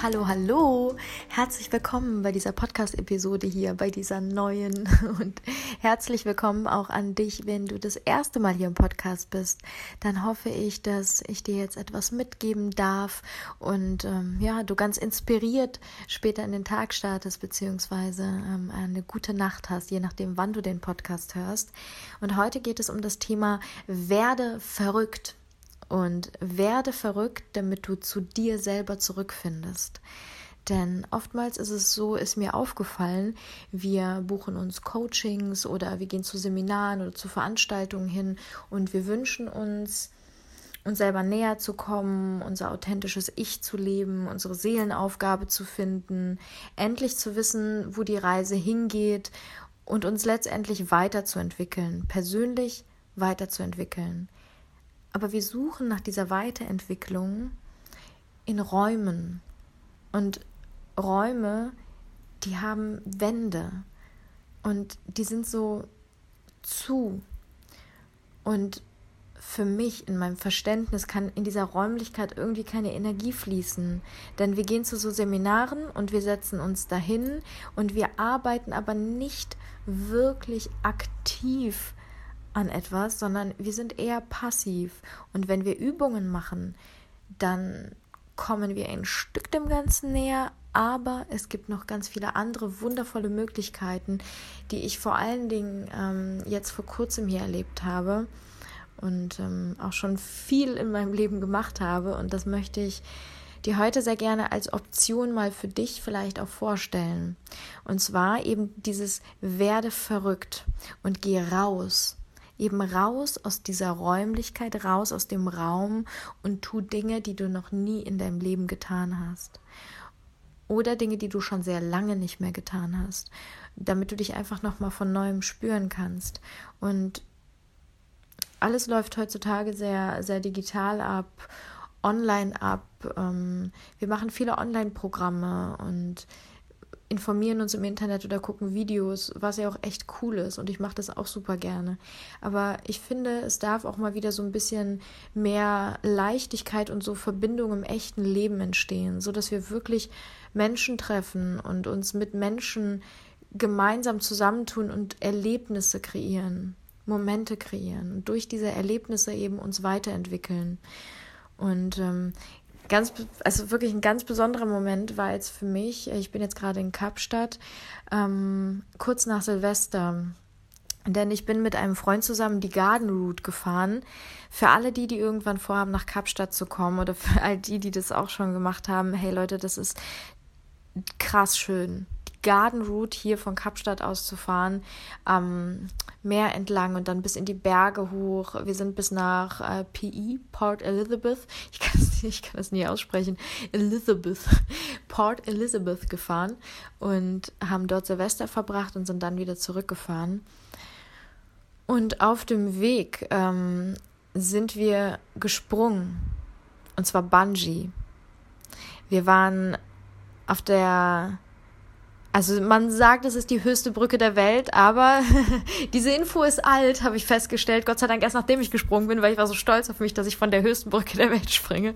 Hallo, hallo, herzlich willkommen bei dieser Podcast-Episode hier, bei dieser neuen und herzlich willkommen auch an dich, wenn du das erste Mal hier im Podcast bist. Dann hoffe ich, dass ich dir jetzt etwas mitgeben darf und ähm, ja, du ganz inspiriert später in den Tag startest, beziehungsweise ähm, eine gute Nacht hast, je nachdem, wann du den Podcast hörst. Und heute geht es um das Thema Werde verrückt und werde verrückt, damit du zu dir selber zurückfindest. Denn oftmals ist es so, ist mir aufgefallen, wir buchen uns Coachings oder wir gehen zu Seminaren oder zu Veranstaltungen hin und wir wünschen uns, uns selber näher zu kommen, unser authentisches Ich zu leben, unsere Seelenaufgabe zu finden, endlich zu wissen, wo die Reise hingeht und uns letztendlich weiterzuentwickeln, persönlich weiterzuentwickeln. Aber wir suchen nach dieser Weiterentwicklung in Räumen. Und Räume, die haben Wände. Und die sind so zu. Und für mich, in meinem Verständnis, kann in dieser Räumlichkeit irgendwie keine Energie fließen. Denn wir gehen zu so Seminaren und wir setzen uns dahin und wir arbeiten aber nicht wirklich aktiv an etwas, sondern wir sind eher passiv. Und wenn wir Übungen machen, dann kommen wir ein Stück dem Ganzen näher, aber es gibt noch ganz viele andere wundervolle Möglichkeiten, die ich vor allen Dingen ähm, jetzt vor kurzem hier erlebt habe und ähm, auch schon viel in meinem Leben gemacht habe. Und das möchte ich dir heute sehr gerne als Option mal für dich vielleicht auch vorstellen. Und zwar eben dieses werde verrückt und geh raus eben raus aus dieser Räumlichkeit, raus aus dem Raum und tu Dinge, die du noch nie in deinem Leben getan hast. Oder Dinge, die du schon sehr lange nicht mehr getan hast, damit du dich einfach nochmal von neuem spüren kannst. Und alles läuft heutzutage sehr, sehr digital ab, online ab. Ähm, wir machen viele Online-Programme und informieren uns im Internet oder gucken Videos, was ja auch echt cool ist und ich mache das auch super gerne. Aber ich finde, es darf auch mal wieder so ein bisschen mehr Leichtigkeit und so Verbindung im echten Leben entstehen, so dass wir wirklich Menschen treffen und uns mit Menschen gemeinsam zusammentun und Erlebnisse kreieren, Momente kreieren und durch diese Erlebnisse eben uns weiterentwickeln. Und ähm, ganz, also wirklich ein ganz besonderer Moment war jetzt für mich, ich bin jetzt gerade in Kapstadt, ähm, kurz nach Silvester. Denn ich bin mit einem Freund zusammen die Garden Route gefahren. Für alle die, die irgendwann vorhaben, nach Kapstadt zu kommen oder für all die, die das auch schon gemacht haben, hey Leute, das ist krass schön. Garden Route hier von Kapstadt aus zu fahren, am Meer entlang und dann bis in die Berge hoch. Wir sind bis nach äh, PE, Port Elizabeth. Ich kann, es, ich kann das nie aussprechen. Elizabeth, Port Elizabeth gefahren und haben dort Silvester verbracht und sind dann wieder zurückgefahren. Und auf dem Weg ähm, sind wir gesprungen. Und zwar Bungee. Wir waren auf der also man sagt, es ist die höchste Brücke der Welt, aber diese Info ist alt, habe ich festgestellt. Gott sei Dank erst nachdem ich gesprungen bin, weil ich war so stolz auf mich, dass ich von der höchsten Brücke der Welt springe.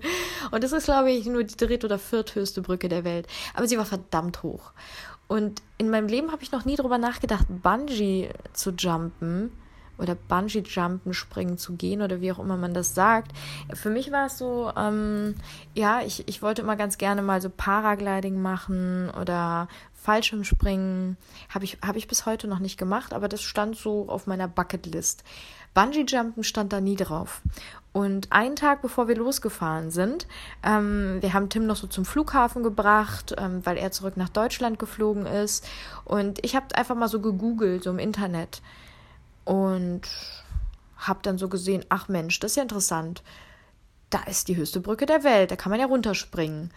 Und das ist, glaube ich, nur die dritte oder vierthöchste Brücke der Welt. Aber sie war verdammt hoch. Und in meinem Leben habe ich noch nie darüber nachgedacht, Bungee zu jumpen oder Bungee-Jumpen, Springen zu gehen oder wie auch immer man das sagt. Für mich war es so, ähm, ja, ich, ich wollte immer ganz gerne mal so Paragliding machen oder Fallschirmspringen. Habe ich, hab ich bis heute noch nicht gemacht, aber das stand so auf meiner Bucketlist. Bungee-Jumpen stand da nie drauf. Und einen Tag bevor wir losgefahren sind, ähm, wir haben Tim noch so zum Flughafen gebracht, ähm, weil er zurück nach Deutschland geflogen ist. Und ich habe einfach mal so gegoogelt, so im Internet und habe dann so gesehen, ach Mensch, das ist ja interessant. Da ist die höchste Brücke der Welt, da kann man ja runterspringen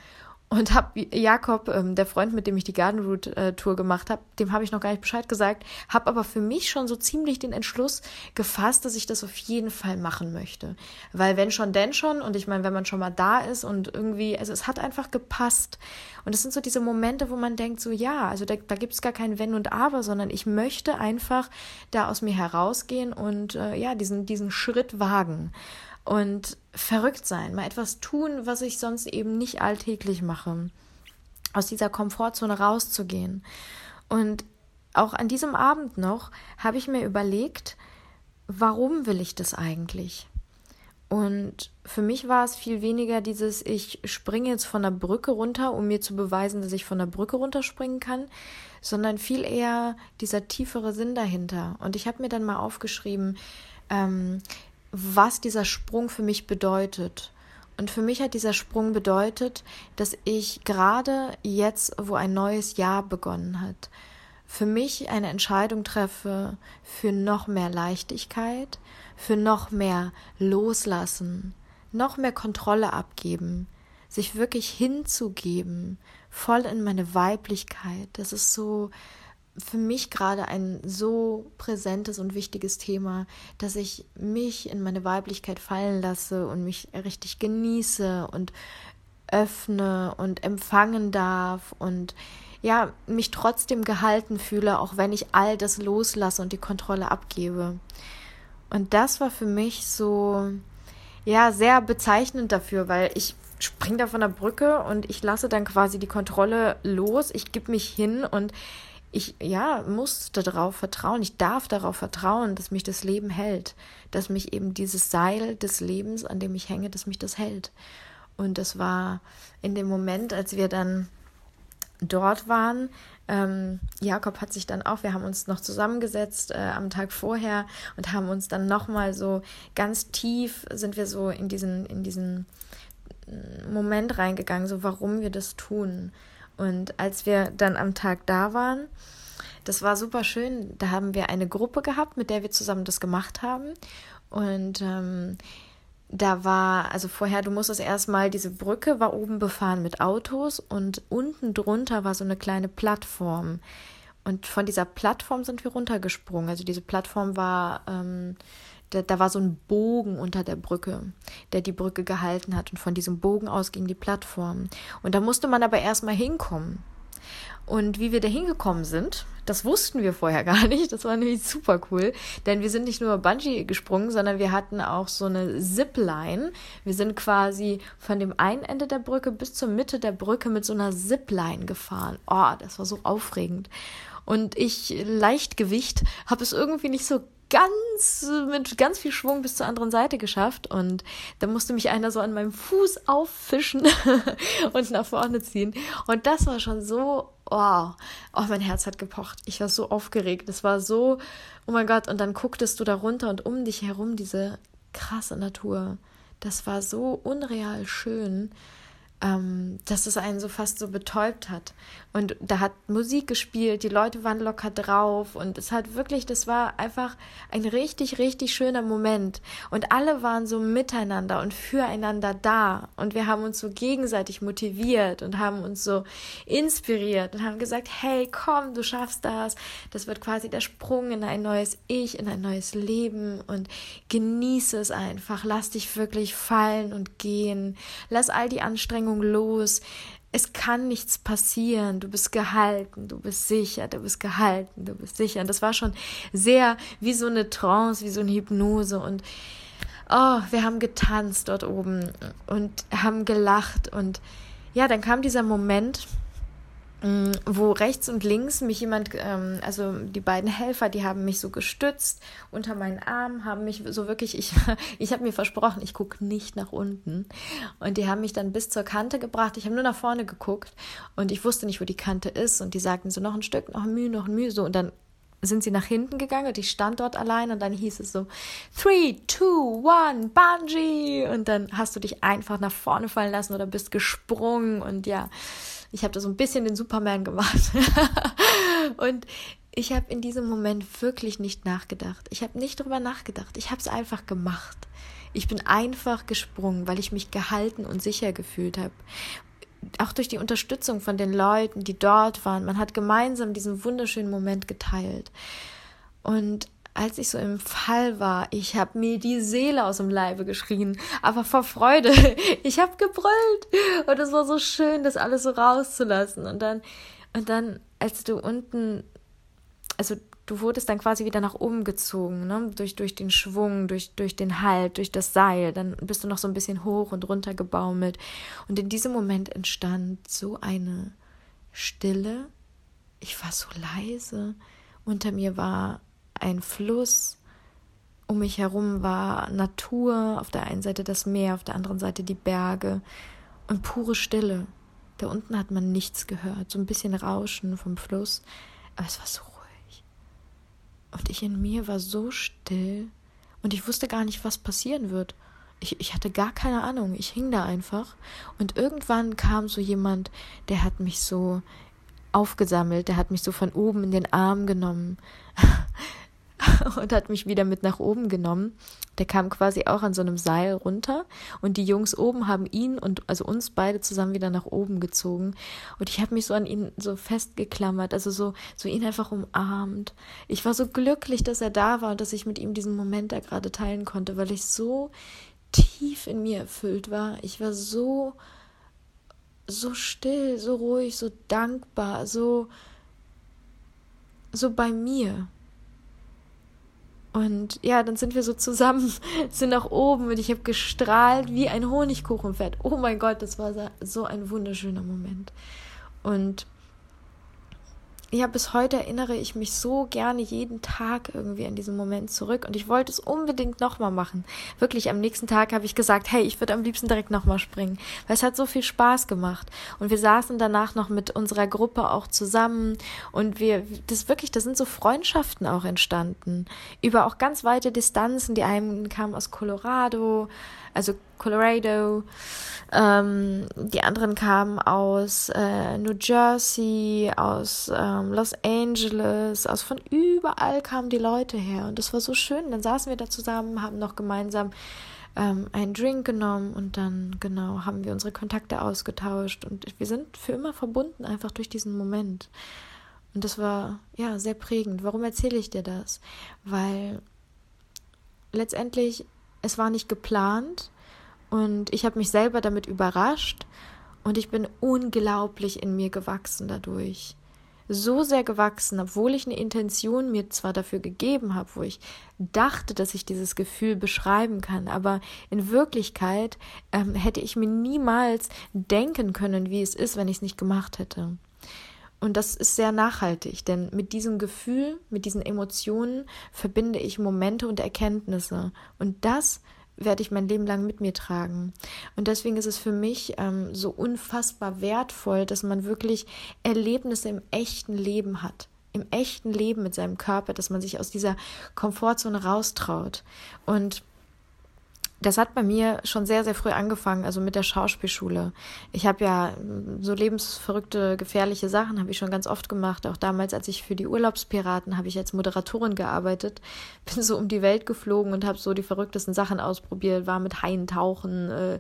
und habe Jakob, ähm, der Freund, mit dem ich die Garden Route äh, Tour gemacht habe, dem habe ich noch gar nicht Bescheid gesagt, habe aber für mich schon so ziemlich den Entschluss gefasst, dass ich das auf jeden Fall machen möchte, weil wenn schon, denn schon. Und ich meine, wenn man schon mal da ist und irgendwie, also es hat einfach gepasst. Und es sind so diese Momente, wo man denkt so, ja, also da, da gibt es gar kein Wenn und Aber, sondern ich möchte einfach da aus mir herausgehen und äh, ja diesen diesen Schritt wagen und verrückt sein, mal etwas tun, was ich sonst eben nicht alltäglich mache. aus dieser Komfortzone rauszugehen. Und auch an diesem Abend noch habe ich mir überlegt, warum will ich das eigentlich? Und für mich war es viel weniger dieses, ich springe jetzt von der Brücke runter, um mir zu beweisen, dass ich von der Brücke runterspringen kann, sondern viel eher dieser tiefere Sinn dahinter. Und ich habe mir dann mal aufgeschrieben, ähm, was dieser Sprung für mich bedeutet. Und für mich hat dieser Sprung bedeutet, dass ich gerade jetzt, wo ein neues Jahr begonnen hat, für mich eine Entscheidung treffe für noch mehr Leichtigkeit, für noch mehr Loslassen, noch mehr Kontrolle abgeben, sich wirklich hinzugeben, voll in meine Weiblichkeit. Das ist so für mich gerade ein so präsentes und wichtiges Thema, dass ich mich in meine Weiblichkeit fallen lasse und mich richtig genieße und öffne und empfangen darf und ja, mich trotzdem gehalten fühle, auch wenn ich all das loslasse und die Kontrolle abgebe. Und das war für mich so, ja, sehr bezeichnend dafür, weil ich springe da von der Brücke und ich lasse dann quasi die Kontrolle los. Ich gebe mich hin und ich, ja, muss darauf vertrauen. Ich darf darauf vertrauen, dass mich das Leben hält. Dass mich eben dieses Seil des Lebens, an dem ich hänge, dass mich das hält. Und das war in dem Moment, als wir dann dort waren, ähm, Jakob hat sich dann auch, wir haben uns noch zusammengesetzt äh, am Tag vorher und haben uns dann nochmal so ganz tief sind wir so in diesen, in diesen mm, Moment reingegangen, so warum wir das tun. Und als wir dann am Tag da waren, das war super schön. Da haben wir eine Gruppe gehabt, mit der wir zusammen das gemacht haben. Und ähm, da war, also vorher, du musstest erstmal, diese Brücke war oben befahren mit Autos und unten drunter war so eine kleine Plattform. Und von dieser Plattform sind wir runtergesprungen. Also diese Plattform war, ähm, da, da war so ein Bogen unter der Brücke, der die Brücke gehalten hat. Und von diesem Bogen aus ging die Plattform. Und da musste man aber erstmal hinkommen. Und wie wir da hingekommen sind, das wussten wir vorher gar nicht. Das war nämlich super cool, denn wir sind nicht nur Bungee gesprungen, sondern wir hatten auch so eine Zipline. Wir sind quasi von dem einen Ende der Brücke bis zur Mitte der Brücke mit so einer Zipline gefahren. Oh, das war so aufregend. Und ich, Leichtgewicht, habe es irgendwie nicht so ganz mit ganz viel Schwung bis zur anderen Seite geschafft. Und da musste mich einer so an meinem Fuß auffischen und nach vorne ziehen. Und das war schon so oh, oh mein Herz hat gepocht. Ich war so aufgeregt. Es war so oh mein Gott. Und dann gucktest du da runter und um dich herum diese krasse Natur. Das war so unreal schön ähm, dass es einen so fast so betäubt hat. Und da hat Musik gespielt, die Leute waren locker drauf und es hat wirklich, das war einfach ein richtig, richtig schöner Moment. Und alle waren so miteinander und füreinander da. Und wir haben uns so gegenseitig motiviert und haben uns so inspiriert und haben gesagt, hey, komm, du schaffst das. Das wird quasi der Sprung in ein neues Ich, in ein neues Leben und genieße es einfach. Lass dich wirklich fallen und gehen. Lass all die Anstrengungen Anstrengung los. Es kann nichts passieren. Du bist gehalten, du bist sicher, du bist gehalten, du bist sicher. Und das war schon sehr wie so eine Trance, wie so eine Hypnose. Und oh, wir haben getanzt dort oben und haben gelacht. Und ja, dann kam dieser Moment, wo rechts und links mich jemand, ähm, also die beiden Helfer, die haben mich so gestützt unter meinen Arm, haben mich so wirklich, ich, ich habe mir versprochen, ich gucke nicht nach unten. Und die haben mich dann bis zur Kante gebracht. Ich habe nur nach vorne geguckt und ich wusste nicht, wo die Kante ist. Und die sagten so, noch ein Stück, noch ein Mühe, noch ein Mühe, so. Und dann sind sie nach hinten gegangen und ich stand dort allein und dann hieß es so, three, two, one, Bungee. Und dann hast du dich einfach nach vorne fallen lassen oder bist gesprungen und ja, ich habe da so ein bisschen den Superman gemacht. und ich habe in diesem Moment wirklich nicht nachgedacht. Ich habe nicht drüber nachgedacht. Ich habe es einfach gemacht. Ich bin einfach gesprungen, weil ich mich gehalten und sicher gefühlt habe. Auch durch die Unterstützung von den Leuten, die dort waren. Man hat gemeinsam diesen wunderschönen Moment geteilt. Und als ich so im Fall war, ich habe mir die Seele aus dem Leibe geschrien, aber vor Freude. Ich habe gebrüllt und es war so schön, das alles so rauszulassen. Und dann, und dann, als du unten, also du wurdest dann quasi wieder nach oben gezogen, ne? durch, durch den Schwung, durch, durch den Halt, durch das Seil. Dann bist du noch so ein bisschen hoch und runter gebaumelt. Und in diesem Moment entstand so eine Stille. Ich war so leise. Unter mir war ein Fluss. Um mich herum war Natur, auf der einen Seite das Meer, auf der anderen Seite die Berge und pure Stille. Da unten hat man nichts gehört, so ein bisschen Rauschen vom Fluss, aber es war so ruhig. Und ich in mir war so still und ich wusste gar nicht, was passieren wird. Ich, ich hatte gar keine Ahnung. Ich hing da einfach. Und irgendwann kam so jemand, der hat mich so aufgesammelt, der hat mich so von oben in den Arm genommen. und hat mich wieder mit nach oben genommen. Der kam quasi auch an so einem Seil runter und die Jungs oben haben ihn und also uns beide zusammen wieder nach oben gezogen und ich habe mich so an ihn so festgeklammert, also so so ihn einfach umarmt. Ich war so glücklich, dass er da war und dass ich mit ihm diesen Moment da gerade teilen konnte, weil ich so tief in mir erfüllt war. Ich war so so still, so ruhig, so dankbar, so so bei mir. Und ja, dann sind wir so zusammen, sind nach oben und ich habe gestrahlt wie ein Honigkuchenpferd. Oh mein Gott, das war so ein wunderschöner Moment. Und ja, bis heute erinnere ich mich so gerne jeden Tag irgendwie an diesen Moment zurück und ich wollte es unbedingt nochmal machen. Wirklich, am nächsten Tag habe ich gesagt, hey, ich würde am liebsten direkt nochmal springen, weil es hat so viel Spaß gemacht. Und wir saßen danach noch mit unserer Gruppe auch zusammen und wir, das wirklich, da sind so Freundschaften auch entstanden. Über auch ganz weite Distanzen. Die einen kamen aus Colorado, also Colorado. Ähm, die anderen kamen aus äh, New Jersey, aus ähm, Los Angeles, aus von überall kamen die Leute her. Und das war so schön. Dann saßen wir da zusammen, haben noch gemeinsam ähm, einen Drink genommen und dann, genau, haben wir unsere Kontakte ausgetauscht. Und wir sind für immer verbunden, einfach durch diesen Moment. Und das war, ja, sehr prägend. Warum erzähle ich dir das? Weil letztendlich es war nicht geplant und ich habe mich selber damit überrascht und ich bin unglaublich in mir gewachsen dadurch. So sehr gewachsen, obwohl ich eine Intention mir zwar dafür gegeben habe, wo ich dachte, dass ich dieses Gefühl beschreiben kann, aber in Wirklichkeit ähm, hätte ich mir niemals denken können, wie es ist, wenn ich es nicht gemacht hätte. Und das ist sehr nachhaltig, denn mit diesem Gefühl, mit diesen Emotionen verbinde ich Momente und Erkenntnisse. Und das werde ich mein Leben lang mit mir tragen. Und deswegen ist es für mich ähm, so unfassbar wertvoll, dass man wirklich Erlebnisse im echten Leben hat. Im echten Leben mit seinem Körper, dass man sich aus dieser Komfortzone raustraut. Und das hat bei mir schon sehr, sehr früh angefangen, also mit der Schauspielschule. Ich habe ja mm, so lebensverrückte, gefährliche Sachen habe ich schon ganz oft gemacht. Auch damals, als ich für die Urlaubspiraten habe ich als Moderatorin gearbeitet, bin so um die Welt geflogen und habe so die verrücktesten Sachen ausprobiert, war mit Haien tauchen, äh,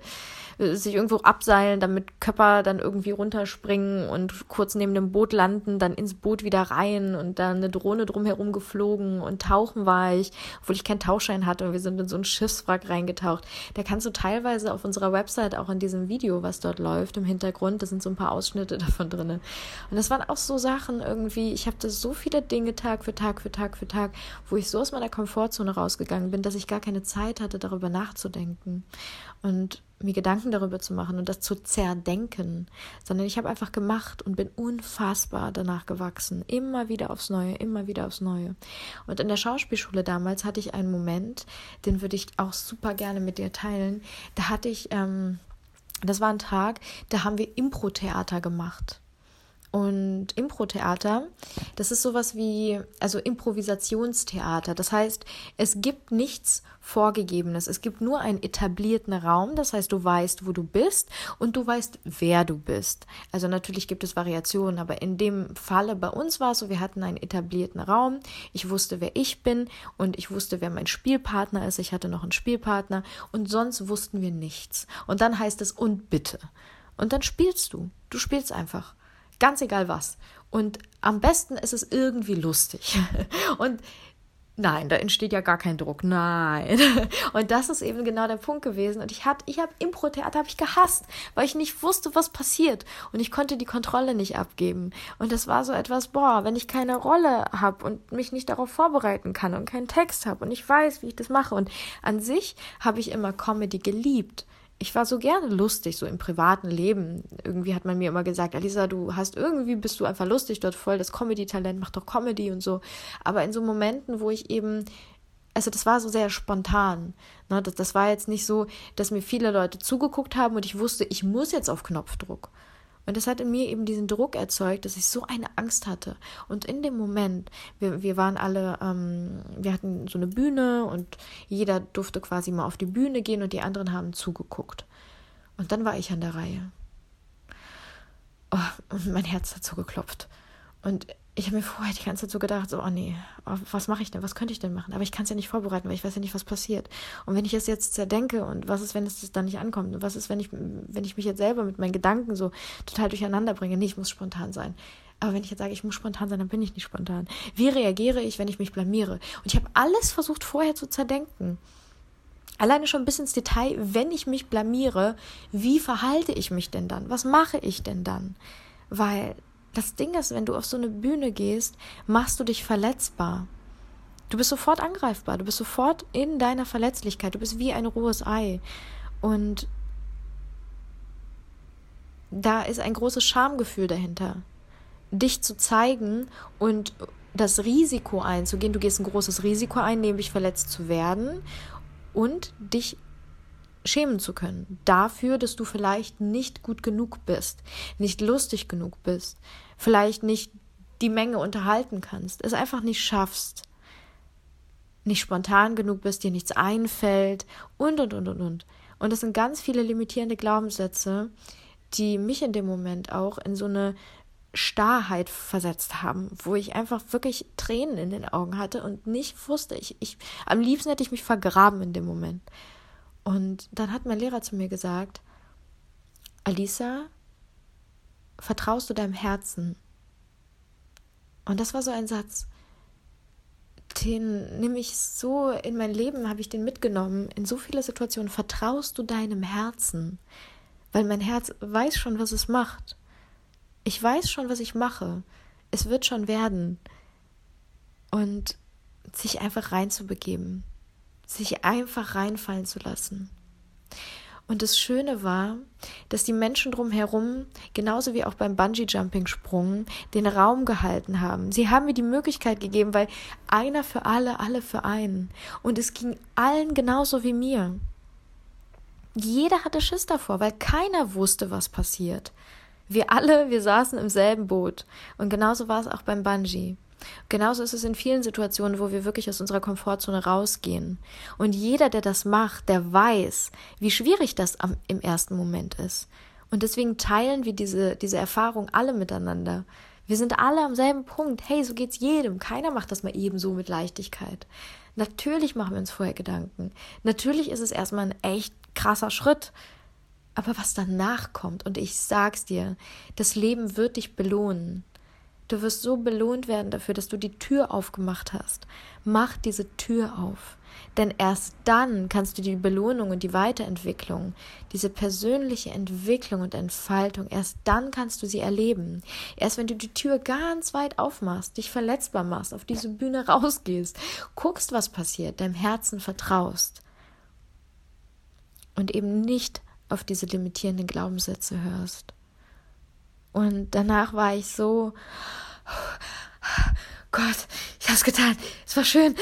sich irgendwo abseilen, damit Köpper dann irgendwie runterspringen und kurz neben dem Boot landen, dann ins Boot wieder rein und dann eine Drohne drumherum geflogen und tauchen war ich, obwohl ich keinen Tauchschein hatte und wir sind in so ein Schiffswrack reingetaucht auftaucht. Da kannst du teilweise auf unserer Website auch in diesem Video, was dort läuft, im Hintergrund, da sind so ein paar Ausschnitte davon drin. Und das waren auch so Sachen irgendwie, ich habe da so viele Dinge Tag für Tag für Tag für Tag, wo ich so aus meiner Komfortzone rausgegangen bin, dass ich gar keine Zeit hatte, darüber nachzudenken. Und mir Gedanken darüber zu machen und das zu zerdenken, sondern ich habe einfach gemacht und bin unfassbar danach gewachsen. Immer wieder aufs Neue, immer wieder aufs Neue. Und in der Schauspielschule damals hatte ich einen Moment, den würde ich auch super gerne mit dir teilen. Da hatte ich, ähm, das war ein Tag, da haben wir Impro-Theater gemacht. Und Impro-Theater, das ist sowas wie, also Improvisationstheater. Das heißt, es gibt nichts Vorgegebenes. Es gibt nur einen etablierten Raum. Das heißt, du weißt, wo du bist und du weißt, wer du bist. Also natürlich gibt es Variationen, aber in dem Falle bei uns war es so, wir hatten einen etablierten Raum. Ich wusste, wer ich bin und ich wusste, wer mein Spielpartner ist. Ich hatte noch einen Spielpartner und sonst wussten wir nichts. Und dann heißt es, und bitte. Und dann spielst du. Du spielst einfach. Ganz egal was. Und am besten ist es irgendwie lustig. Und Nein, da entsteht ja gar kein Druck. Nein. Und das ist eben genau der Punkt gewesen. Und ich hatte, ich habe Impro-Theater habe ich gehasst, weil ich nicht wusste, was passiert. Und ich konnte die Kontrolle nicht abgeben. Und das war so etwas, boah, wenn ich keine Rolle habe und mich nicht darauf vorbereiten kann und keinen Text habe und ich weiß, wie ich das mache. Und an sich habe ich immer Comedy geliebt ich war so gerne lustig, so im privaten Leben. Irgendwie hat man mir immer gesagt, Alisa, du hast irgendwie, bist du einfach lustig, dort voll das Comedy-Talent, mach doch Comedy und so. Aber in so Momenten, wo ich eben, also das war so sehr spontan. Ne? Das, das war jetzt nicht so, dass mir viele Leute zugeguckt haben und ich wusste, ich muss jetzt auf Knopfdruck. Und das hat in mir eben diesen Druck erzeugt, dass ich so eine Angst hatte. Und in dem Moment, wir, wir waren alle, ähm, wir hatten so eine Bühne und jeder durfte quasi mal auf die Bühne gehen und die anderen haben zugeguckt. Und dann war ich an der Reihe. Oh, und mein Herz hat so geklopft. Und ich habe mir vorher die ganze Zeit so gedacht, so, oh nee, oh, was mache ich denn, was könnte ich denn machen? Aber ich kann es ja nicht vorbereiten, weil ich weiß ja nicht, was passiert. Und wenn ich es jetzt zerdenke und was ist, wenn es dann nicht ankommt? Und was ist, wenn ich, wenn ich mich jetzt selber mit meinen Gedanken so total durcheinander bringe? Nee, ich muss spontan sein. Aber wenn ich jetzt sage, ich muss spontan sein, dann bin ich nicht spontan. Wie reagiere ich, wenn ich mich blamiere? Und ich habe alles versucht vorher zu zerdenken. Alleine schon bis ins Detail, wenn ich mich blamiere, wie verhalte ich mich denn dann? Was mache ich denn dann? Weil das Ding ist, wenn du auf so eine Bühne gehst, machst du dich verletzbar. Du bist sofort angreifbar, du bist sofort in deiner Verletzlichkeit, du bist wie ein rohes Ei. Und da ist ein großes Schamgefühl dahinter, dich zu zeigen und das Risiko einzugehen. Du gehst ein großes Risiko ein, nämlich verletzt zu werden und dich schämen zu können. Dafür, dass du vielleicht nicht gut genug bist, nicht lustig genug bist, vielleicht nicht die Menge unterhalten kannst, es einfach nicht schaffst, nicht spontan genug bist, dir nichts einfällt und, und, und, und, und. Und das sind ganz viele limitierende Glaubenssätze, die mich in dem Moment auch in so eine Starrheit versetzt haben, wo ich einfach wirklich Tränen in den Augen hatte und nicht wusste, ich, ich, am liebsten hätte ich mich vergraben in dem Moment. Und dann hat mein Lehrer zu mir gesagt, Alisa, vertraust du deinem Herzen? Und das war so ein Satz, den nehme ich so in mein Leben, habe ich den mitgenommen, in so viele Situationen. Vertraust du deinem Herzen? Weil mein Herz weiß schon, was es macht. Ich weiß schon, was ich mache. Es wird schon werden. Und sich einfach reinzubegeben sich einfach reinfallen zu lassen. Und das Schöne war, dass die Menschen drumherum, genauso wie auch beim Bungee-Jumping-Sprung, den Raum gehalten haben. Sie haben mir die Möglichkeit gegeben, weil einer für alle, alle für einen. Und es ging allen genauso wie mir. Jeder hatte Schiss davor, weil keiner wusste, was passiert. Wir alle, wir saßen im selben Boot. Und genauso war es auch beim Bungee. Genauso ist es in vielen Situationen, wo wir wirklich aus unserer Komfortzone rausgehen. Und jeder, der das macht, der weiß, wie schwierig das am, im ersten Moment ist. Und deswegen teilen wir diese, diese Erfahrung alle miteinander. Wir sind alle am selben Punkt. Hey, so geht's jedem. Keiner macht das mal ebenso mit Leichtigkeit. Natürlich machen wir uns vorher Gedanken. Natürlich ist es erstmal ein echt krasser Schritt. Aber was danach kommt, und ich sag's dir, das Leben wird dich belohnen. Du wirst so belohnt werden dafür, dass du die Tür aufgemacht hast. Mach diese Tür auf. Denn erst dann kannst du die Belohnung und die Weiterentwicklung, diese persönliche Entwicklung und Entfaltung, erst dann kannst du sie erleben. Erst wenn du die Tür ganz weit aufmachst, dich verletzbar machst, auf diese Bühne rausgehst, guckst, was passiert, deinem Herzen vertraust und eben nicht auf diese limitierenden Glaubenssätze hörst. Und danach war ich so, Gott, ich hab's getan. Es war schön.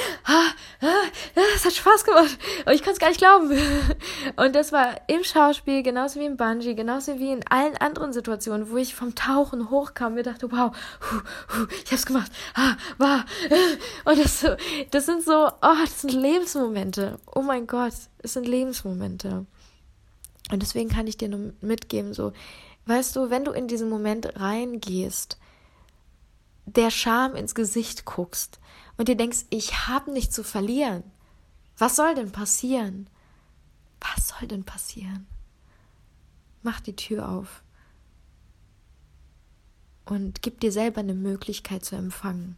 Es hat Spaß gemacht. Aber ich konnte es gar nicht glauben. Und das war im Schauspiel, genauso wie im Bungee, genauso wie in allen anderen Situationen, wo ich vom Tauchen hochkam mir dachte, wow, ich hab's gemacht. War. Und das, das sind so, oh, das sind Lebensmomente. Oh mein Gott, es sind Lebensmomente. Und deswegen kann ich dir nur mitgeben, so, Weißt du, wenn du in diesen Moment reingehst, der Scham ins Gesicht guckst und dir denkst, ich habe nichts zu verlieren. Was soll denn passieren? Was soll denn passieren? Mach die Tür auf und gib dir selber eine Möglichkeit zu empfangen.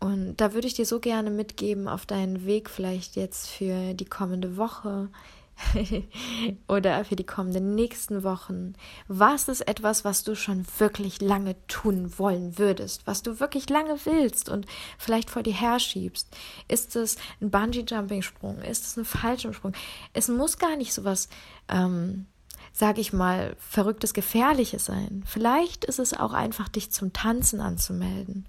Und da würde ich dir so gerne mitgeben auf deinen Weg vielleicht jetzt für die kommende Woche, oder für die kommenden nächsten Wochen? Was ist etwas, was du schon wirklich lange tun wollen würdest, was du wirklich lange willst und vielleicht vor dir herschiebst? Ist es ein Bungee-Jumping-Sprung? Ist es ein Fallschirmsprung? Es muss gar nicht so was, ähm, sag ich mal, verrücktes, gefährliches sein. Vielleicht ist es auch einfach, dich zum Tanzen anzumelden.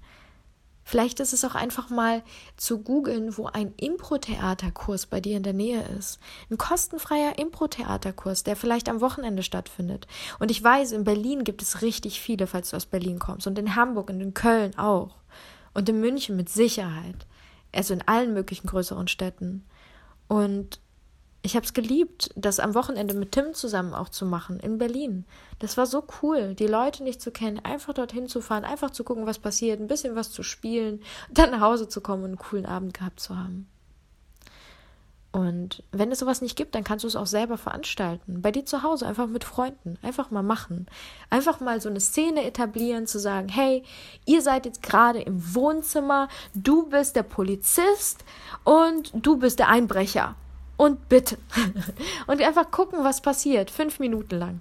Vielleicht ist es auch einfach mal zu googeln, wo ein Impro-Theaterkurs bei dir in der Nähe ist. Ein kostenfreier Impro-Theaterkurs, der vielleicht am Wochenende stattfindet. Und ich weiß, in Berlin gibt es richtig viele, falls du aus Berlin kommst. Und in Hamburg und in Köln auch. Und in München mit Sicherheit. Also in allen möglichen größeren Städten. Und ich habe es geliebt, das am Wochenende mit Tim zusammen auch zu machen in Berlin. Das war so cool, die Leute nicht zu kennen, einfach dorthin zu fahren, einfach zu gucken, was passiert, ein bisschen was zu spielen, dann nach Hause zu kommen und einen coolen Abend gehabt zu haben. Und wenn es sowas nicht gibt, dann kannst du es auch selber veranstalten. Bei dir zu Hause, einfach mit Freunden. Einfach mal machen. Einfach mal so eine Szene etablieren, zu sagen, hey, ihr seid jetzt gerade im Wohnzimmer, du bist der Polizist und du bist der Einbrecher und bitte. und einfach gucken, was passiert. Fünf Minuten lang.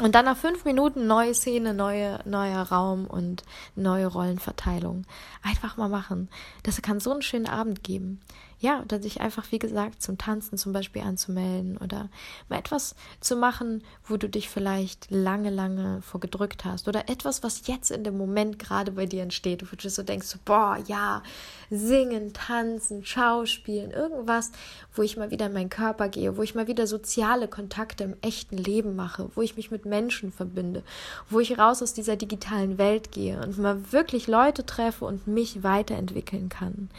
Und dann nach fünf Minuten neue Szene, neue, neuer Raum und neue Rollenverteilung. Einfach mal machen. Das kann so einen schönen Abend geben ja, oder sich einfach, wie gesagt, zum Tanzen zum Beispiel anzumelden oder mal etwas zu machen, wo du dich vielleicht lange, lange vorgedrückt hast oder etwas, was jetzt in dem Moment gerade bei dir entsteht, wo du so denkst, boah, ja, singen, tanzen, schauspielen, irgendwas, wo ich mal wieder in meinen Körper gehe, wo ich mal wieder soziale Kontakte im echten Leben mache, wo ich mich mit Menschen verbinde, wo ich raus aus dieser digitalen Welt gehe und mal wirklich Leute treffe und mich weiterentwickeln kann,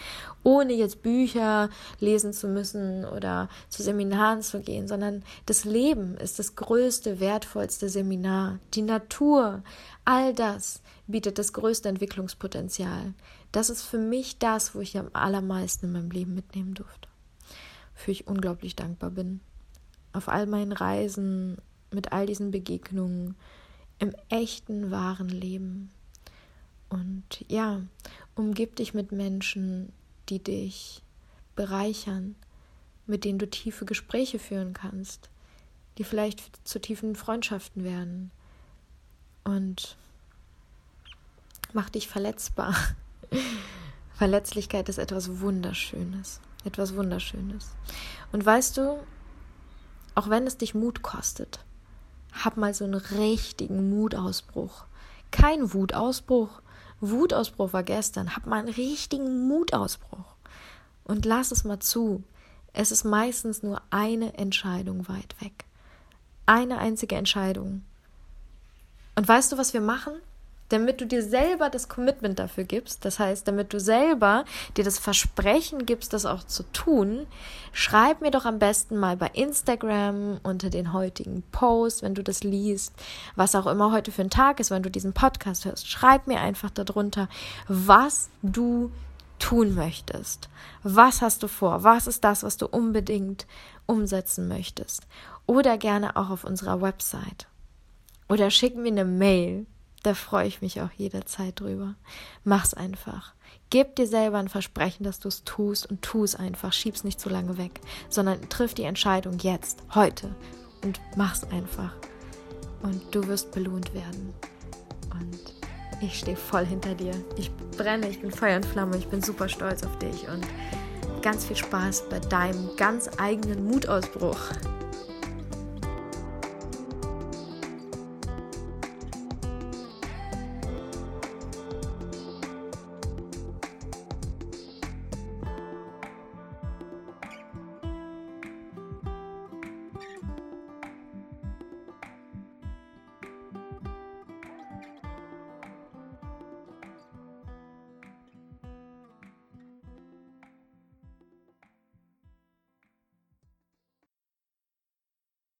ohne jetzt Bücher lesen zu müssen oder zu Seminaren zu gehen, sondern das Leben ist das größte, wertvollste Seminar. Die Natur, all das bietet das größte Entwicklungspotenzial. Das ist für mich das, wo ich am allermeisten in meinem Leben mitnehmen durfte. Für ich unglaublich dankbar bin. Auf all meinen Reisen, mit all diesen Begegnungen, im echten, wahren Leben. Und ja, umgib dich mit Menschen, die dich bereichern, mit denen du tiefe Gespräche führen kannst, die vielleicht zu tiefen Freundschaften werden. Und mach dich verletzbar. Verletzlichkeit ist etwas Wunderschönes. Etwas Wunderschönes. Und weißt du, auch wenn es dich Mut kostet, hab mal so einen richtigen Mutausbruch. Kein Wutausbruch. Wutausbruch war gestern. Hab mal einen richtigen Mutausbruch. Und lass es mal zu. Es ist meistens nur eine Entscheidung weit weg. Eine einzige Entscheidung. Und weißt du, was wir machen? Damit du dir selber das Commitment dafür gibst, das heißt, damit du selber dir das Versprechen gibst, das auch zu tun, schreib mir doch am besten mal bei Instagram unter den heutigen Post, wenn du das liest, was auch immer heute für ein Tag ist, wenn du diesen Podcast hörst, schreib mir einfach darunter, was du tun möchtest. Was hast du vor? Was ist das, was du unbedingt umsetzen möchtest? Oder gerne auch auf unserer Website. Oder schick mir eine Mail. Da freue ich mich auch jederzeit drüber. Mach's einfach. Gib dir selber ein Versprechen, dass du es tust und tu es einfach. Schieb's nicht zu lange weg, sondern triff die Entscheidung jetzt, heute und mach's einfach. Und du wirst belohnt werden. Und ich stehe voll hinter dir. Ich brenne, ich bin Feuer und Flamme, ich bin super stolz auf dich und ganz viel Spaß bei deinem ganz eigenen Mutausbruch.